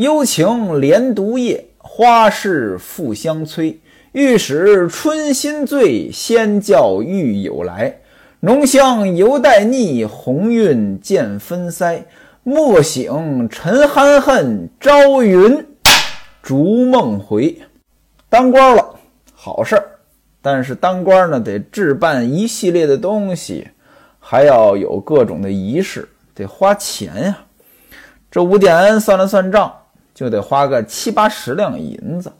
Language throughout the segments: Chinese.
幽情连独夜，花事复相催。欲使春心醉，先叫玉友来。浓香犹带腻，红晕渐分腮。莫醒沉酣恨，朝云逐梦回。当官了，好事儿，但是当官呢，得置办一系列的东西，还要有各种的仪式，得花钱呀。这吴点算了算账，就得花个七八十两银子。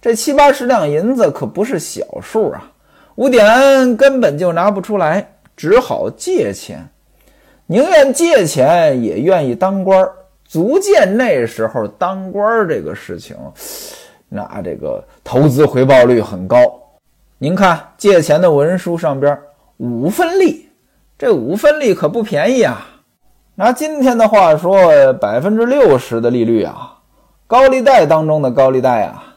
这七八十两银子可不是小数啊！吴点恩根本就拿不出来，只好借钱，宁愿借钱也愿意当官，足见那时候当官这个事情，那这个投资回报率很高。您看借钱的文书上边五分利，这五分利可不便宜啊！拿今天的话说，百分之六十的利率啊，高利贷当中的高利贷啊！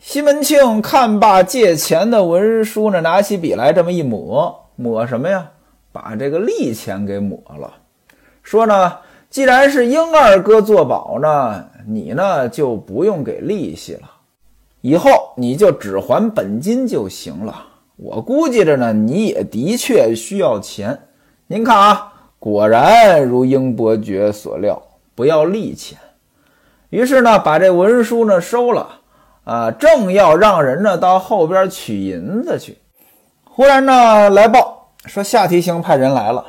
西门庆看罢借钱的文书呢，拿起笔来这么一抹，抹什么呀？把这个利钱给抹了。说呢，既然是英二哥做保呢，你呢就不用给利息了，以后你就只还本金就行了。我估计着呢，你也的确需要钱。您看啊，果然如英伯爵所料，不要利钱。于是呢，把这文书呢收了。啊，正要让人呢到后边取银子去，忽然呢来报说下提刑派人来了。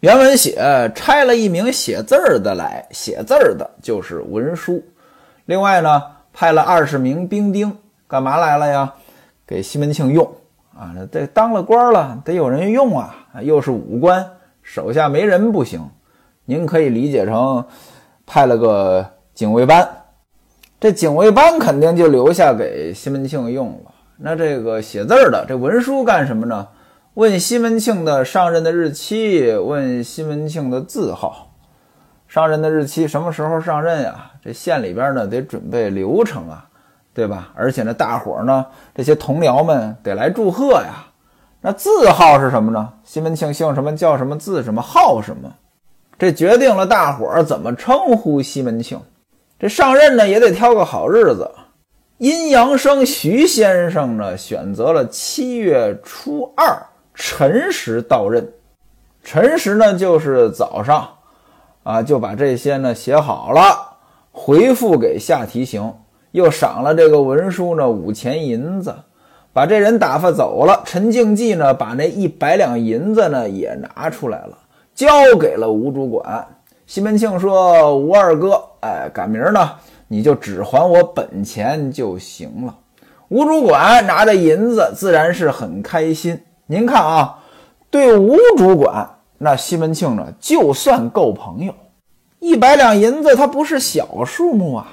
原文写拆了一名写字儿的来，写字儿的就是文书。另外呢派了二十名兵丁，干嘛来了呀？给西门庆用啊，这当了官了，得有人用啊。又是武官，手下没人不行。您可以理解成派了个警卫班。这警卫班肯定就留下给西门庆用了。那这个写字儿的这文书干什么呢？问西门庆的上任的日期，问西门庆的字号。上任的日期什么时候上任呀？这县里边呢得准备流程啊，对吧？而且呢，大伙儿呢这些同僚们得来祝贺呀。那字号是什么呢？西门庆姓什么叫什么字什么号什么？这决定了大伙儿怎么称呼西门庆。这上任呢也得挑个好日子，阴阳生徐先生呢选择了七月初二辰时到任，辰时呢就是早上，啊就把这些呢写好了，回复给下提刑，又赏了这个文书呢五钱银子，把这人打发走了。陈敬济呢把那一百两银子呢也拿出来了，交给了吴主管。西门庆说：“吴二哥，哎，赶明儿呢，你就只还我本钱就行了。”吴主管拿着银子，自然是很开心。您看啊，对吴主管，那西门庆呢，就算够朋友。一百两银子，它不是小数目啊。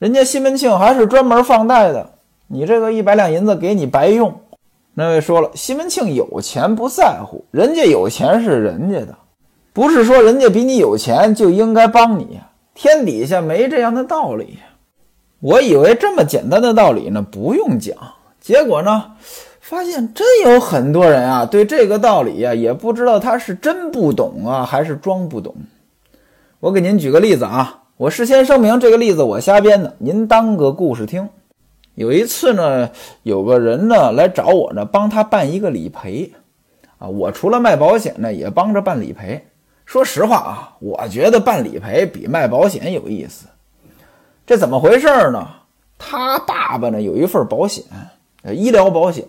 人家西门庆还是专门放贷的，你这个一百两银子给你白用。那位说了，西门庆有钱不在乎，人家有钱是人家的。不是说人家比你有钱就应该帮你，天底下没这样的道理。我以为这么简单的道理呢不用讲，结果呢，发现真有很多人啊对这个道理呀也不知道他是真不懂啊还是装不懂。我给您举个例子啊，我事先声明这个例子我瞎编的，您当个故事听。有一次呢，有个人呢来找我呢，帮他办一个理赔，啊，我除了卖保险呢，也帮着办理赔。说实话啊，我觉得办理赔比卖保险有意思。这怎么回事呢？他爸爸呢有一份保险，医疗保险。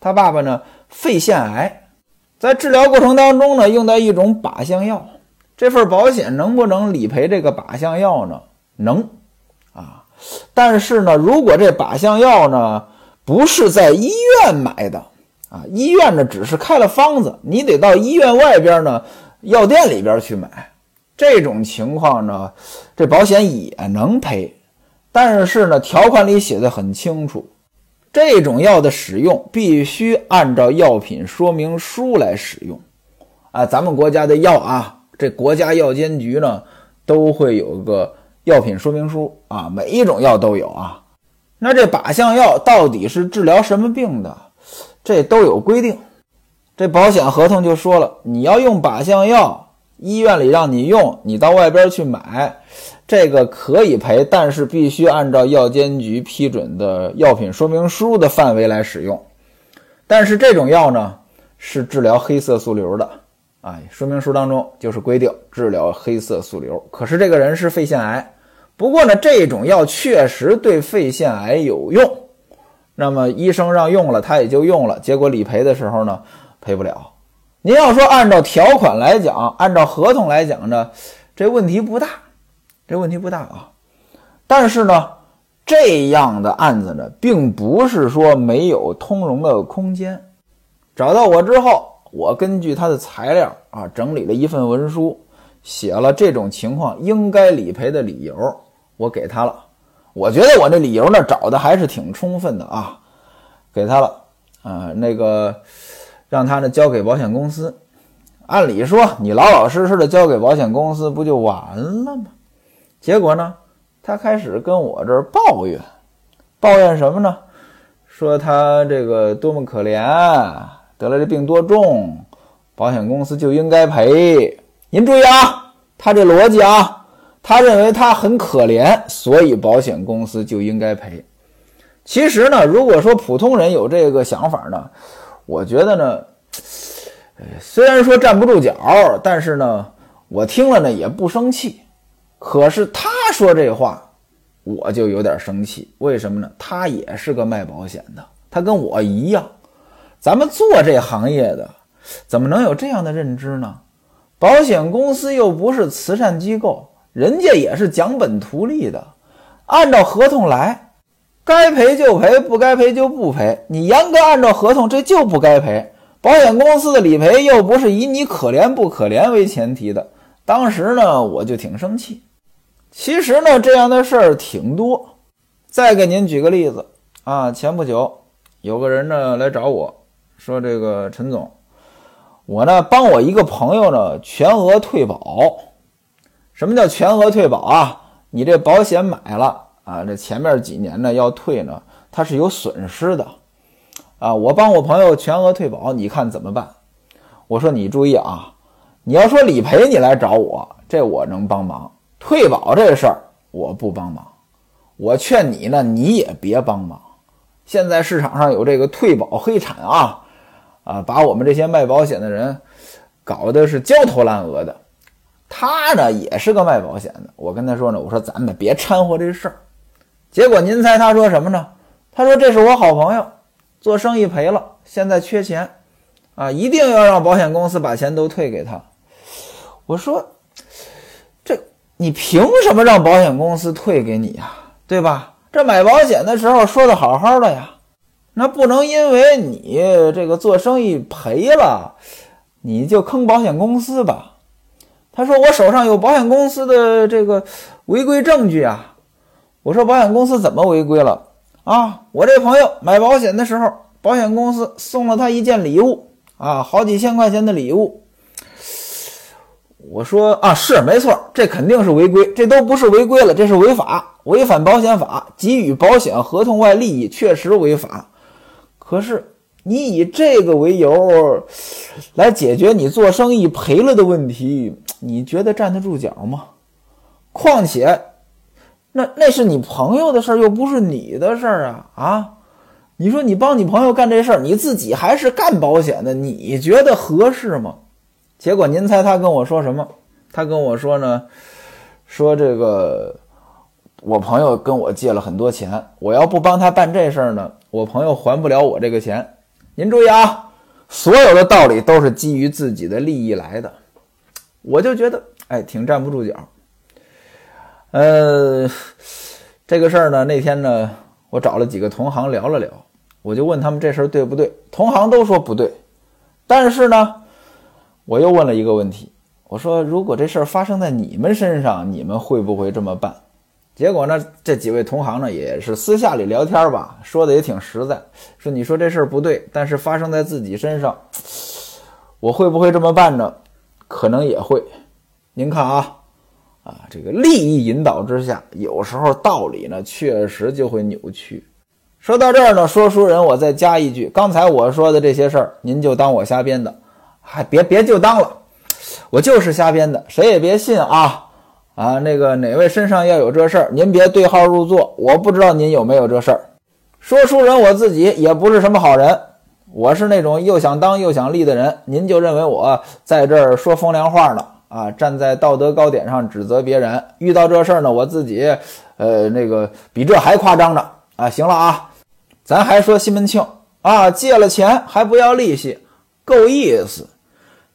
他爸爸呢肺腺癌，在治疗过程当中呢用到一种靶向药。这份保险能不能理赔这个靶向药呢？能啊，但是呢，如果这靶向药呢不是在医院买的啊，医院呢只是开了方子，你得到医院外边呢。药店里边去买，这种情况呢，这保险也能赔，但是呢，条款里写的很清楚，这种药的使用必须按照药品说明书来使用。啊，咱们国家的药啊，这国家药监局呢都会有个药品说明书啊，每一种药都有啊。那这靶向药到底是治疗什么病的，这都有规定。这保险合同就说了，你要用靶向药，医院里让你用，你到外边去买，这个可以赔，但是必须按照药监局批准的药品说明书的范围来使用。但是这种药呢，是治疗黑色素瘤的，啊，说明书当中就是规定治疗黑色素瘤。可是这个人是肺腺癌，不过呢，这种药确实对肺腺癌有用，那么医生让用了，他也就用了。结果理赔的时候呢，赔不了。您要说按照条款来讲，按照合同来讲呢，这问题不大，这问题不大啊。但是呢，这样的案子呢，并不是说没有通融的空间。找到我之后，我根据他的材料啊，整理了一份文书，写了这种情况应该理赔的理由，我给他了。我觉得我这理由呢，找的还是挺充分的啊，给他了啊，那个。让他呢交给保险公司，按理说你老老实实的交给保险公司不就完了吗？结果呢，他开始跟我这儿抱怨，抱怨什么呢？说他这个多么可怜，得了这病多重，保险公司就应该赔。您注意啊，他这逻辑啊，他认为他很可怜，所以保险公司就应该赔。其实呢，如果说普通人有这个想法呢？我觉得呢，虽然说站不住脚，但是呢，我听了呢也不生气。可是他说这话，我就有点生气。为什么呢？他也是个卖保险的，他跟我一样，咱们做这行业的，怎么能有这样的认知呢？保险公司又不是慈善机构，人家也是讲本图利的，按照合同来。该赔就赔，不该赔就不赔。你严格按照合同，这就不该赔。保险公司的理赔又不是以你可怜不可怜为前提的。当时呢，我就挺生气。其实呢，这样的事儿挺多。再给您举个例子啊，前不久有个人呢来找我说：“这个陈总，我呢帮我一个朋友呢全额退保。什么叫全额退保啊？你这保险买了。”啊，这前面几年呢要退呢，它是有损失的，啊，我帮我朋友全额退保，你看怎么办？我说你注意啊，你要说理赔你来找我，这我能帮忙；退保这事儿我不帮忙。我劝你呢，你也别帮忙。现在市场上有这个退保黑产啊，啊，把我们这些卖保险的人搞得是焦头烂额的。他呢也是个卖保险的，我跟他说呢，我说咱们别掺和这事儿。结果您猜他说什么呢？他说：“这是我好朋友，做生意赔了，现在缺钱，啊，一定要让保险公司把钱都退给他。”我说：“这你凭什么让保险公司退给你呀？对吧？这买保险的时候说的好好的呀，那不能因为你这个做生意赔了，你就坑保险公司吧？”他说：“我手上有保险公司的这个违规证据啊。”我说保险公司怎么违规了啊？我这朋友买保险的时候，保险公司送了他一件礼物啊，好几千块钱的礼物。我说啊，是没错，这肯定是违规，这都不是违规了，这是违法，违反保险法，给予保险合同外利益，确实违法。可是你以这个为由来解决你做生意赔了的问题，你觉得站得住脚吗？况且。那那是你朋友的事儿，又不是你的事儿啊！啊，你说你帮你朋友干这事儿，你自己还是干保险的，你觉得合适吗？结果您猜他跟我说什么？他跟我说呢，说这个我朋友跟我借了很多钱，我要不帮他办这事儿呢，我朋友还不了我这个钱。您注意啊，所有的道理都是基于自己的利益来的，我就觉得哎，挺站不住脚。呃，这个事儿呢，那天呢，我找了几个同行聊了聊，我就问他们这事儿对不对，同行都说不对。但是呢，我又问了一个问题，我说如果这事儿发生在你们身上，你们会不会这么办？结果呢，这几位同行呢，也是私下里聊天吧，说的也挺实在，说你说这事儿不对，但是发生在自己身上，我会不会这么办呢？可能也会。您看啊。啊，这个利益引导之下，有时候道理呢确实就会扭曲。说到这儿呢，说书人，我再加一句：刚才我说的这些事儿，您就当我瞎编的，还别别就当了，我就是瞎编的，谁也别信啊！啊，那个哪位身上要有这事儿，您别对号入座，我不知道您有没有这事儿。说书人我自己也不是什么好人，我是那种又想当又想立的人，您就认为我在这儿说风凉话呢？啊，站在道德高点上指责别人，遇到这事儿呢，我自己，呃，那个比这还夸张呢。啊，行了啊，咱还说西门庆啊，借了钱还不要利息，够意思，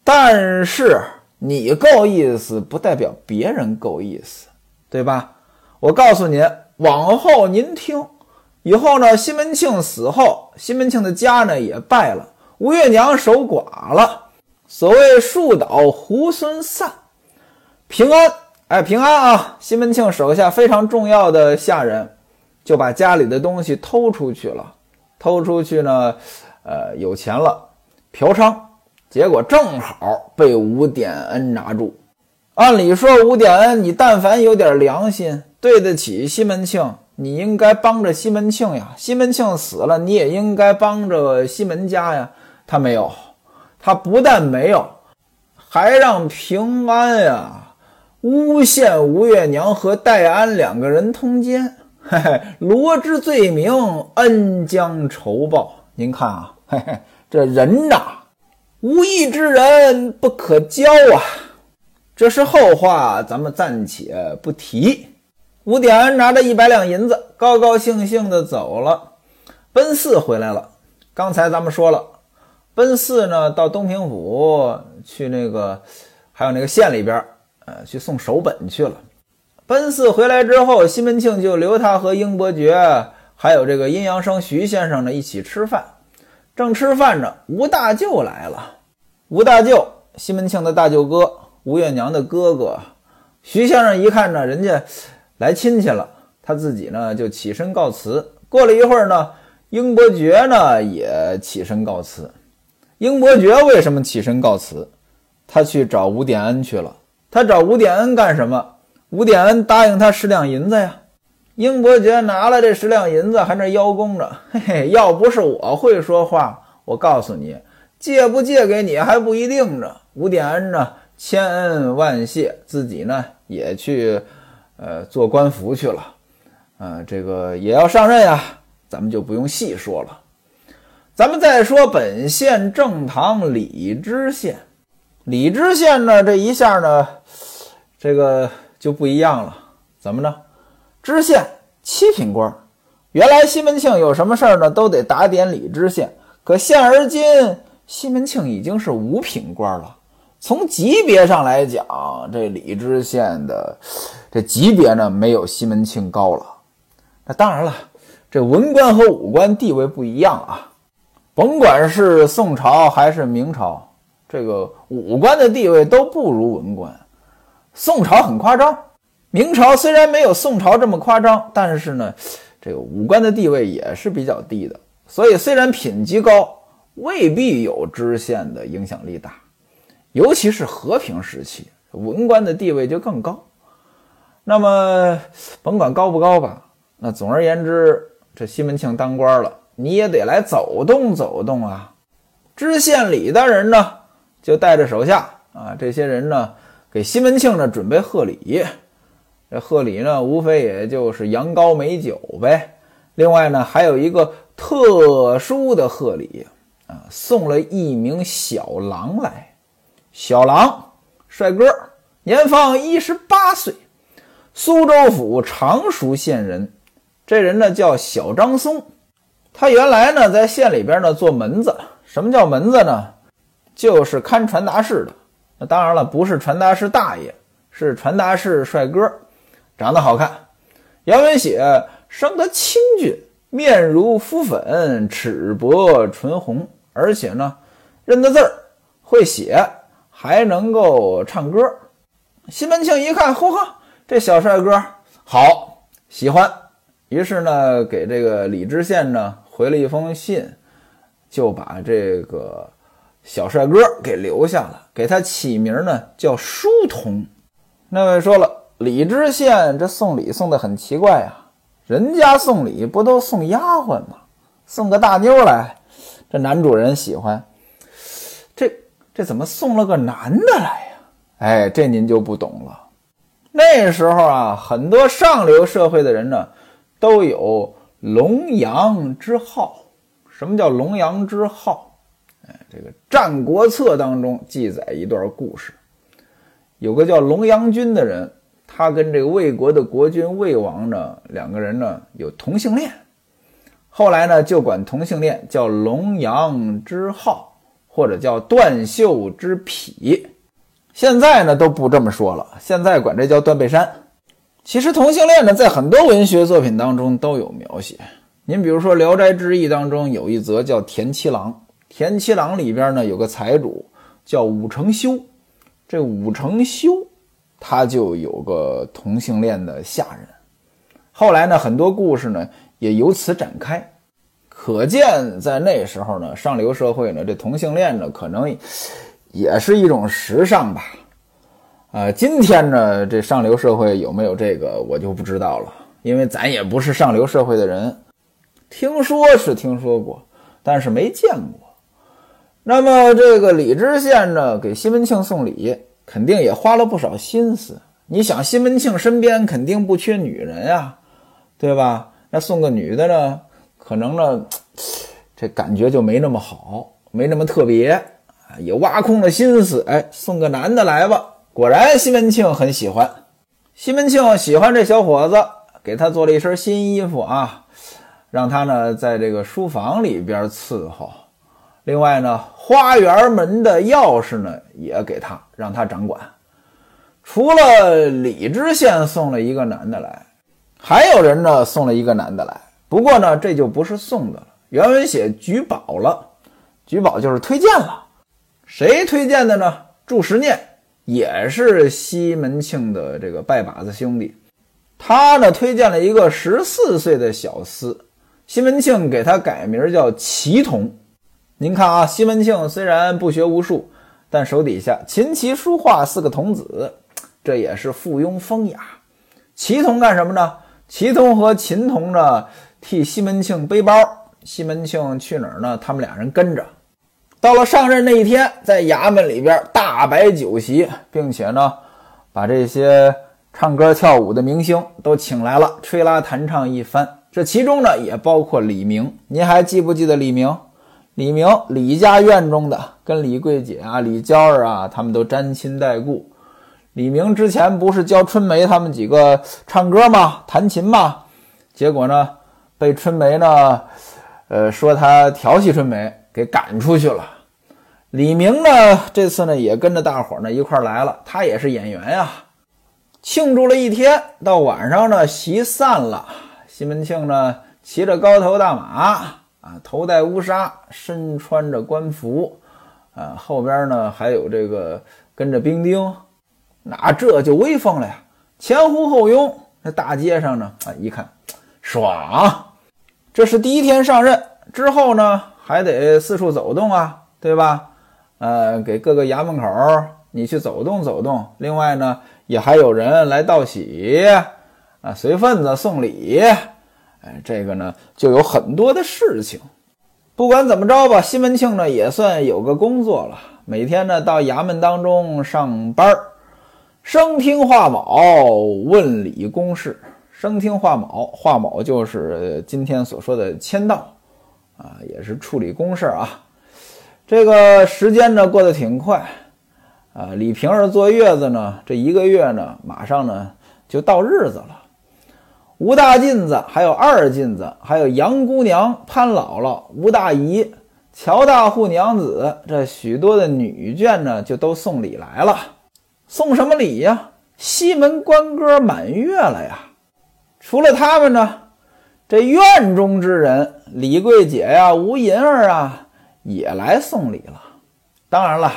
但是。你够意思，不代表别人够意思，对吧？我告诉您，往后您听，以后呢，西门庆死后，西门庆的家呢也败了，吴月娘守寡了。所谓树倒猢狲散，平安，哎，平安啊！西门庆手下非常重要的下人就把家里的东西偷出去了，偷出去呢，呃，有钱了，嫖娼。结果正好被吴点恩拿住。按理说，吴点恩，你但凡有点良心，对得起西门庆，你应该帮着西门庆呀。西门庆死了，你也应该帮着西门家呀。他没有，他不但没有，还让平安呀诬陷吴月娘和戴安两个人通奸。嘿嘿，罗织罪名，恩将仇报。您看啊，嘿嘿，这人呐。无义之人不可交啊！这是后话，咱们暂且不提。吴点恩拿着一百两银子，高高兴兴的走了。奔四回来了。刚才咱们说了，奔四呢到东平府去那个，还有那个县里边，呃，去送手本去了。奔四回来之后，西门庆就留他和英伯爵，还有这个阴阳生徐先生呢一起吃饭。正吃饭着，吴大舅来了。吴大舅，西门庆的大舅哥，吴月娘的哥哥。徐先生一看呢，人家来亲戚了，他自己呢就起身告辞。过了一会儿呢，英伯爵呢也起身告辞。英伯爵为什么起身告辞？他去找吴点恩去了。他找吴点恩干什么？吴点恩答应他十两银子呀。英伯爵拿了这十两银子，还那邀功着。嘿嘿，要不是我会说话，我告诉你，借不借给你还不一定呢。吴点恩呢，千恩万谢，自己呢也去，呃，做官服去了。呃，这个也要上任呀，咱们就不用细说了。咱们再说本县正堂李知县，李知县呢，这一下呢，这个就不一样了。怎么着？知县七品官，原来西门庆有什么事儿呢，都得打点李知县。可现而今，西门庆已经是五品官了。从级别上来讲，这李知县的这级别呢，没有西门庆高了。那当然了，这文官和武官地位不一样啊。甭管是宋朝还是明朝，这个武官的地位都不如文官。宋朝很夸张。明朝虽然没有宋朝这么夸张，但是呢，这个武官的地位也是比较低的。所以虽然品级高，未必有知县的影响力大。尤其是和平时期，文官的地位就更高。那么甭管高不高吧，那总而言之，这西门庆当官了，你也得来走动走动啊。知县李大人呢，就带着手下啊，这些人呢，给西门庆呢准备贺礼。这贺礼呢，无非也就是羊羔美酒呗。另外呢，还有一个特殊的贺礼啊，送了一名小郎来。小郎，帅哥，年方一十八岁，苏州府常熟县人。这人呢叫小张松，他原来呢在县里边呢做门子。什么叫门子呢？就是看传达室的。那当然了，不是传达室大爷，是传达室帅哥。长得好看，杨文写生得清俊，面如敷粉，齿薄唇红，而且呢，认得字儿，会写，还能够唱歌。西门庆一看，呵呵，这小帅哥好，喜欢。于是呢，给这个李知县呢回了一封信，就把这个小帅哥给留下了，给他起名呢叫书童。那位说了。李知县这送礼送的很奇怪呀，人家送礼不都送丫鬟吗？送个大妞来，这男主人喜欢。这这怎么送了个男的来呀？哎，这您就不懂了。那时候啊，很多上流社会的人呢，都有龙阳之好。什么叫龙阳之好？哎，这个《战国策》当中记载一段故事，有个叫龙阳君的人，他跟这个魏国的国君魏王呢，两个人呢有同性恋。后来呢，就管同性恋叫龙阳之好，或者叫断袖之癖。现在呢都不这么说了，现在管这叫断背山。其实同性恋呢，在很多文学作品当中都有描写。您比如说《聊斋志异》当中有一则叫《田七郎》，田七郎里边呢有个财主叫武承修，这武承修他就有个同性恋的下人。后来呢，很多故事呢。也由此展开，可见在那时候呢，上流社会呢，这同性恋呢，可能也是一种时尚吧。啊，今天呢，这上流社会有没有这个，我就不知道了，因为咱也不是上流社会的人，听说是听说过，但是没见过。那么这个李知县呢，给西门庆送礼，肯定也花了不少心思。你想，西门庆身边肯定不缺女人呀，对吧？那送个女的呢，可能呢，这感觉就没那么好，没那么特别啊，也挖空了心思，哎，送个男的来吧。果然，西门庆很喜欢。西门庆喜欢这小伙子，给他做了一身新衣服啊，让他呢在这个书房里边伺候。另外呢，花园门的钥匙呢也给他，让他掌管。除了李知县送了一个男的来。还有人呢送了一个男的来，不过呢这就不是送的了，原文写举宝了，举宝就是推荐了，谁推荐的呢？祝时念也是西门庆的这个拜把子兄弟，他呢推荐了一个十四岁的小厮，西门庆给他改名叫祁同。您看啊，西门庆虽然不学无术，但手底下琴棋书画四个童子，这也是附庸风雅。祁同干什么呢？祁同和秦同呢，替西门庆背包。西门庆去哪儿呢？他们俩人跟着。到了上任那一天，在衙门里边大摆酒席，并且呢，把这些唱歌跳舞的明星都请来了，吹拉弹唱一番。这其中呢，也包括李明。您还记不记得李明？李明，李家院中的，跟李桂姐啊、李娇儿啊，他们都沾亲带故。李明之前不是教春梅他们几个唱歌吗？弹琴吗？结果呢，被春梅呢，呃，说他调戏春梅，给赶出去了。李明呢，这次呢也跟着大伙呢一块来了，他也是演员呀。庆祝了一天，到晚上呢，席散了。西门庆呢，骑着高头大马啊，头戴乌纱，身穿着官服啊，后边呢还有这个跟着兵丁。那这就威风了呀！前呼后拥，那大街上呢，啊，一看爽。这是第一天上任，之后呢，还得四处走动啊，对吧？呃，给各个衙门口你去走动走动。另外呢，也还有人来道喜啊，随份子送礼。哎，这个呢，就有很多的事情。不管怎么着吧，西门庆呢也算有个工作了，每天呢到衙门当中上班儿。生听画卯，问礼公事。生听画卯，画卯就是今天所说的签到，啊，也是处理公事啊。这个时间呢过得挺快，啊，李瓶儿坐月子呢，这一个月呢，马上呢就到日子了。吴大妗子，还有二妗子，还有杨姑娘、潘姥姥、吴大姨、乔大户娘子，这许多的女眷呢，就都送礼来了。送什么礼呀？西门官哥满月了呀！除了他们呢，这院中之人李桂姐呀、吴银儿啊，也来送礼了。当然了，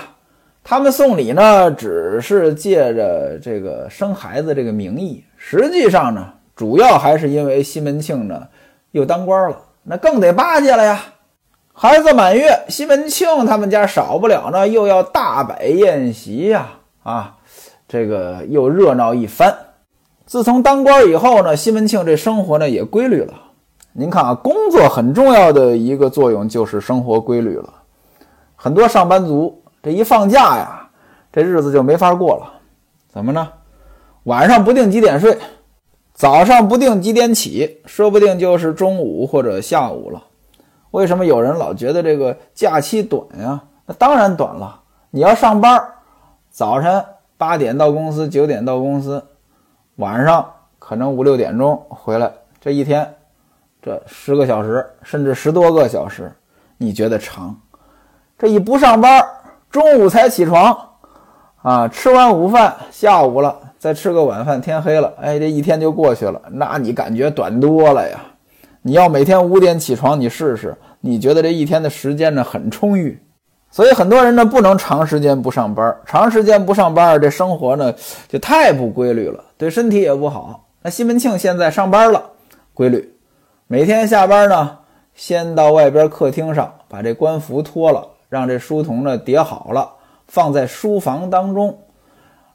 他们送礼呢，只是借着这个生孩子这个名义，实际上呢，主要还是因为西门庆呢又当官了，那更得巴结了呀。孩子满月，西门庆他们家少不了呢，又要大摆宴席呀，啊！这个又热闹一番。自从当官以后呢，西门庆这生活呢也规律了。您看啊，工作很重要的一个作用就是生活规律了。很多上班族这一放假呀，这日子就没法过了。怎么呢？晚上不定几点睡，早上不定几点起，说不定就是中午或者下午了。为什么有人老觉得这个假期短呀？那当然短了。你要上班，早晨八点到公司，九点到公司，晚上可能五六点钟回来，这一天这十个小时，甚至十多个小时，你觉得长？这一不上班，中午才起床，啊，吃完午饭下午了，再吃个晚饭，天黑了，哎，这一天就过去了，那你感觉短多了呀？你要每天五点起床，你试试，你觉得这一天的时间呢很充裕？所以很多人呢不能长时间不上班，长时间不上班，这生活呢就太不规律了，对身体也不好。那西门庆现在上班了，规律，每天下班呢，先到外边客厅上把这官服脱了，让这书童呢叠好了，放在书房当中。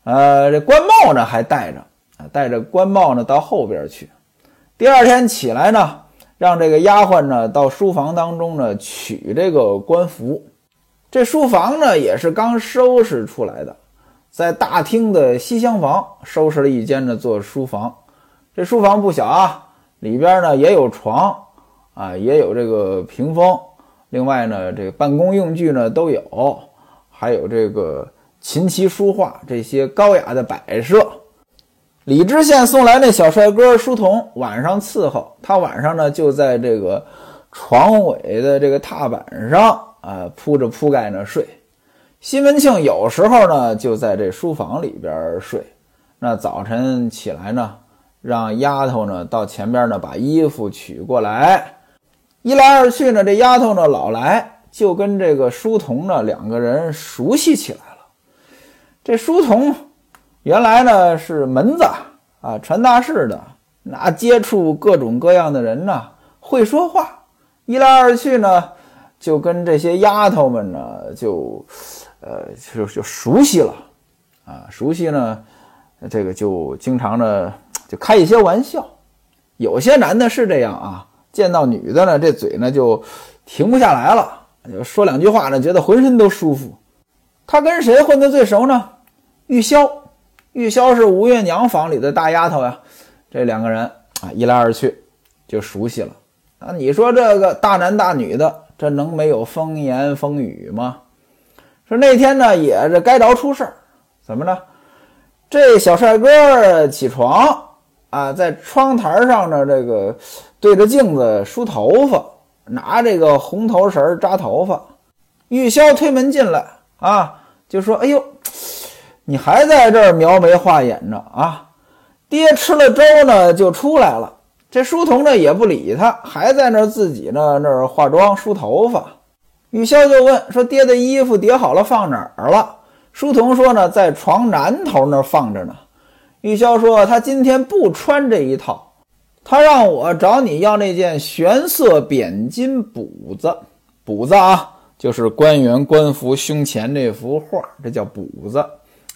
呃，这官帽呢还戴着，啊，戴着官帽呢到后边去。第二天起来呢，让这个丫鬟呢到书房当中呢取这个官服。这书房呢也是刚收拾出来的，在大厅的西厢房收拾了一间呢做书房。这书房不小啊，里边呢也有床啊，也有这个屏风，另外呢这个办公用具呢都有，还有这个琴棋书画这些高雅的摆设。李知县送来那小帅哥书童晚上伺候他，晚上呢就在这个床尾的这个踏板上。啊，铺着铺盖呢睡。西门庆有时候呢就在这书房里边睡。那早晨起来呢，让丫头呢到前边呢把衣服取过来。一来二去呢，这丫头呢老来，就跟这个书童呢两个人熟悉起来了。这书童原来呢是门子啊，传达室的，那接触各种各样的人呢，会说话。一来二去呢。就跟这些丫头们呢，就，呃，就就熟悉了，啊，熟悉呢，这个就经常呢就开一些玩笑。有些男的是这样啊，见到女的呢，这嘴呢就停不下来了，就说两句话呢，觉得浑身都舒服。他跟谁混得最熟呢？玉箫，玉箫是吴月娘房里的大丫头呀。这两个人啊，一来二去就熟悉了。啊，你说这个大男大女的。这能没有风言风语吗？说那天呢，也是该着出事儿，怎么着？这小帅哥起床啊，在窗台上呢，这个对着镜子梳头发，拿这个红头绳扎头发。玉箫推门进来啊，就说：“哎呦，你还在这儿描眉画眼呢啊？爹吃了粥呢，就出来了。”这书童呢也不理他，还在那自己呢那儿化妆梳头发。玉箫就问说：“爹的衣服叠好了放哪儿了？”书童说：“呢在床南头那儿放着呢。”玉箫说：“他今天不穿这一套，他让我找你要那件玄色扁金补子。补子啊，就是官员官服胸前这幅画，这叫补子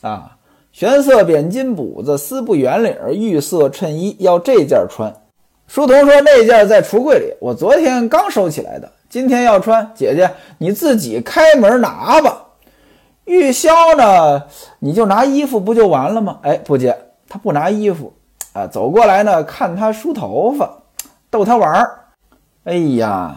啊。玄色扁金补子，丝布圆领，玉色衬衣，要这件穿。”书童说：“那件在橱柜里，我昨天刚收起来的。今天要穿，姐姐你自己开门拿吧。玉箫呢，你就拿衣服不就完了吗？哎，不接，他不拿衣服啊，走过来呢，看他梳头发，逗他玩儿。哎呀，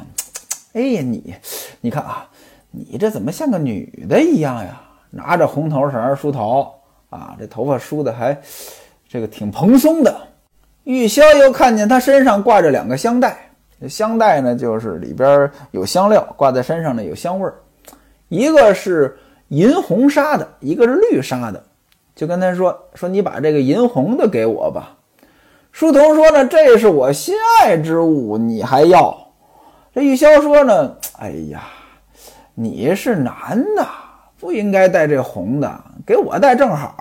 哎呀，你，你看啊，你这怎么像个女的一样呀？拿着红头绳梳头啊，这头发梳的还这个挺蓬松的。”玉箫又看见他身上挂着两个香袋，香袋呢就是里边有香料，挂在身上呢有香味儿。一个是银红纱的，一个是绿纱的，就跟他说说你把这个银红的给我吧。书童说呢，这是我心爱之物，你还要？这玉箫说呢，哎呀，你是男的，不应该戴这红的，给我戴正好。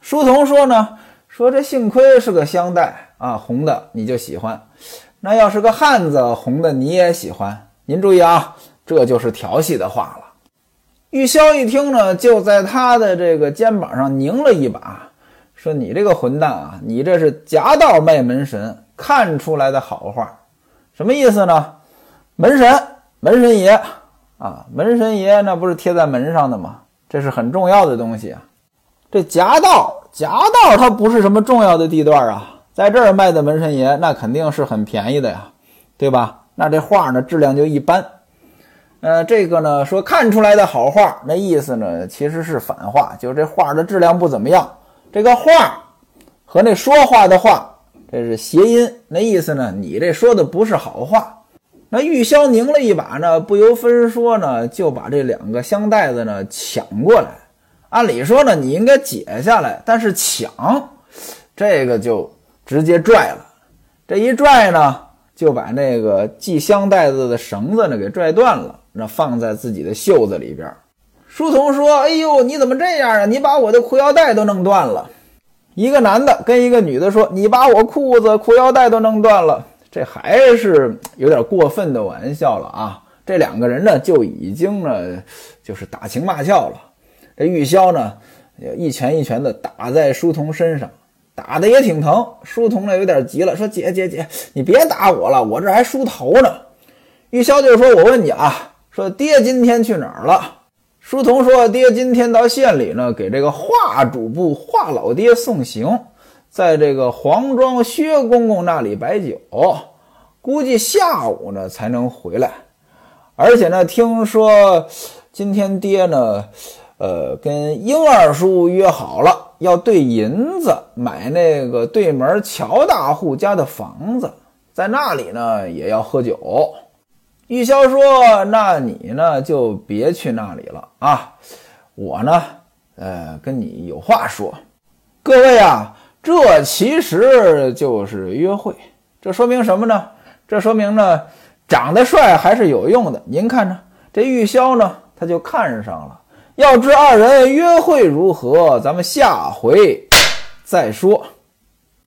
书童说呢。说这幸亏是个香袋啊，红的你就喜欢，那要是个汉子，红的你也喜欢。您注意啊，这就是调戏的话了。玉箫一听呢，就在他的这个肩膀上拧了一把，说：“你这个混蛋啊，你这是夹道卖门神，看出来的好话，什么意思呢？门神，门神爷啊，门神爷那不是贴在门上的吗？这是很重要的东西啊。这夹道。”夹道它不是什么重要的地段啊，在这儿卖的门神爷那肯定是很便宜的呀，对吧？那这画呢质量就一般。呃，这个呢说看出来的好画，那意思呢其实是反话，就是这画的质量不怎么样。这个画和那说话的话，这是谐音，那意思呢你这说的不是好话。那玉箫拧了一把呢，不由分说呢就把这两个香袋子呢抢过来。按理说呢你应该解下来，但是抢这个就直接拽了。这一拽呢就把那个系香袋子的绳子呢给拽断了。那放在自己的袖子里边。书童说：“哎呦，你怎么这样啊？你把我的裤腰带都弄断了。”一个男的跟一个女的说：“你把我裤子、裤腰带都弄断了。”这还是有点过分的玩笑了啊！这两个人呢就已经呢就是打情骂俏了。这玉箫呢一拳一拳的打在书童身上，打的也挺疼。书童呢有点急了，说：“姐姐姐，你别打我了，我这还梳头呢。”玉箫就说：“我问你啊。”说爹今天去哪儿了？书童说爹今天到县里呢，给这个华主簿华老爹送行，在这个黄庄薛公公那里摆酒，估计下午呢才能回来。而且呢，听说今天爹呢，呃，跟英二叔约好了，要兑银子买那个对门乔大户家的房子，在那里呢也要喝酒。玉箫说：“那你呢，就别去那里了啊！我呢，呃，跟你有话说。各位啊，这其实就是约会。这说明什么呢？这说明呢，长得帅还是有用的。您看呢这玉箫呢，他就看上了。要知二人约会如何，咱们下回再说。”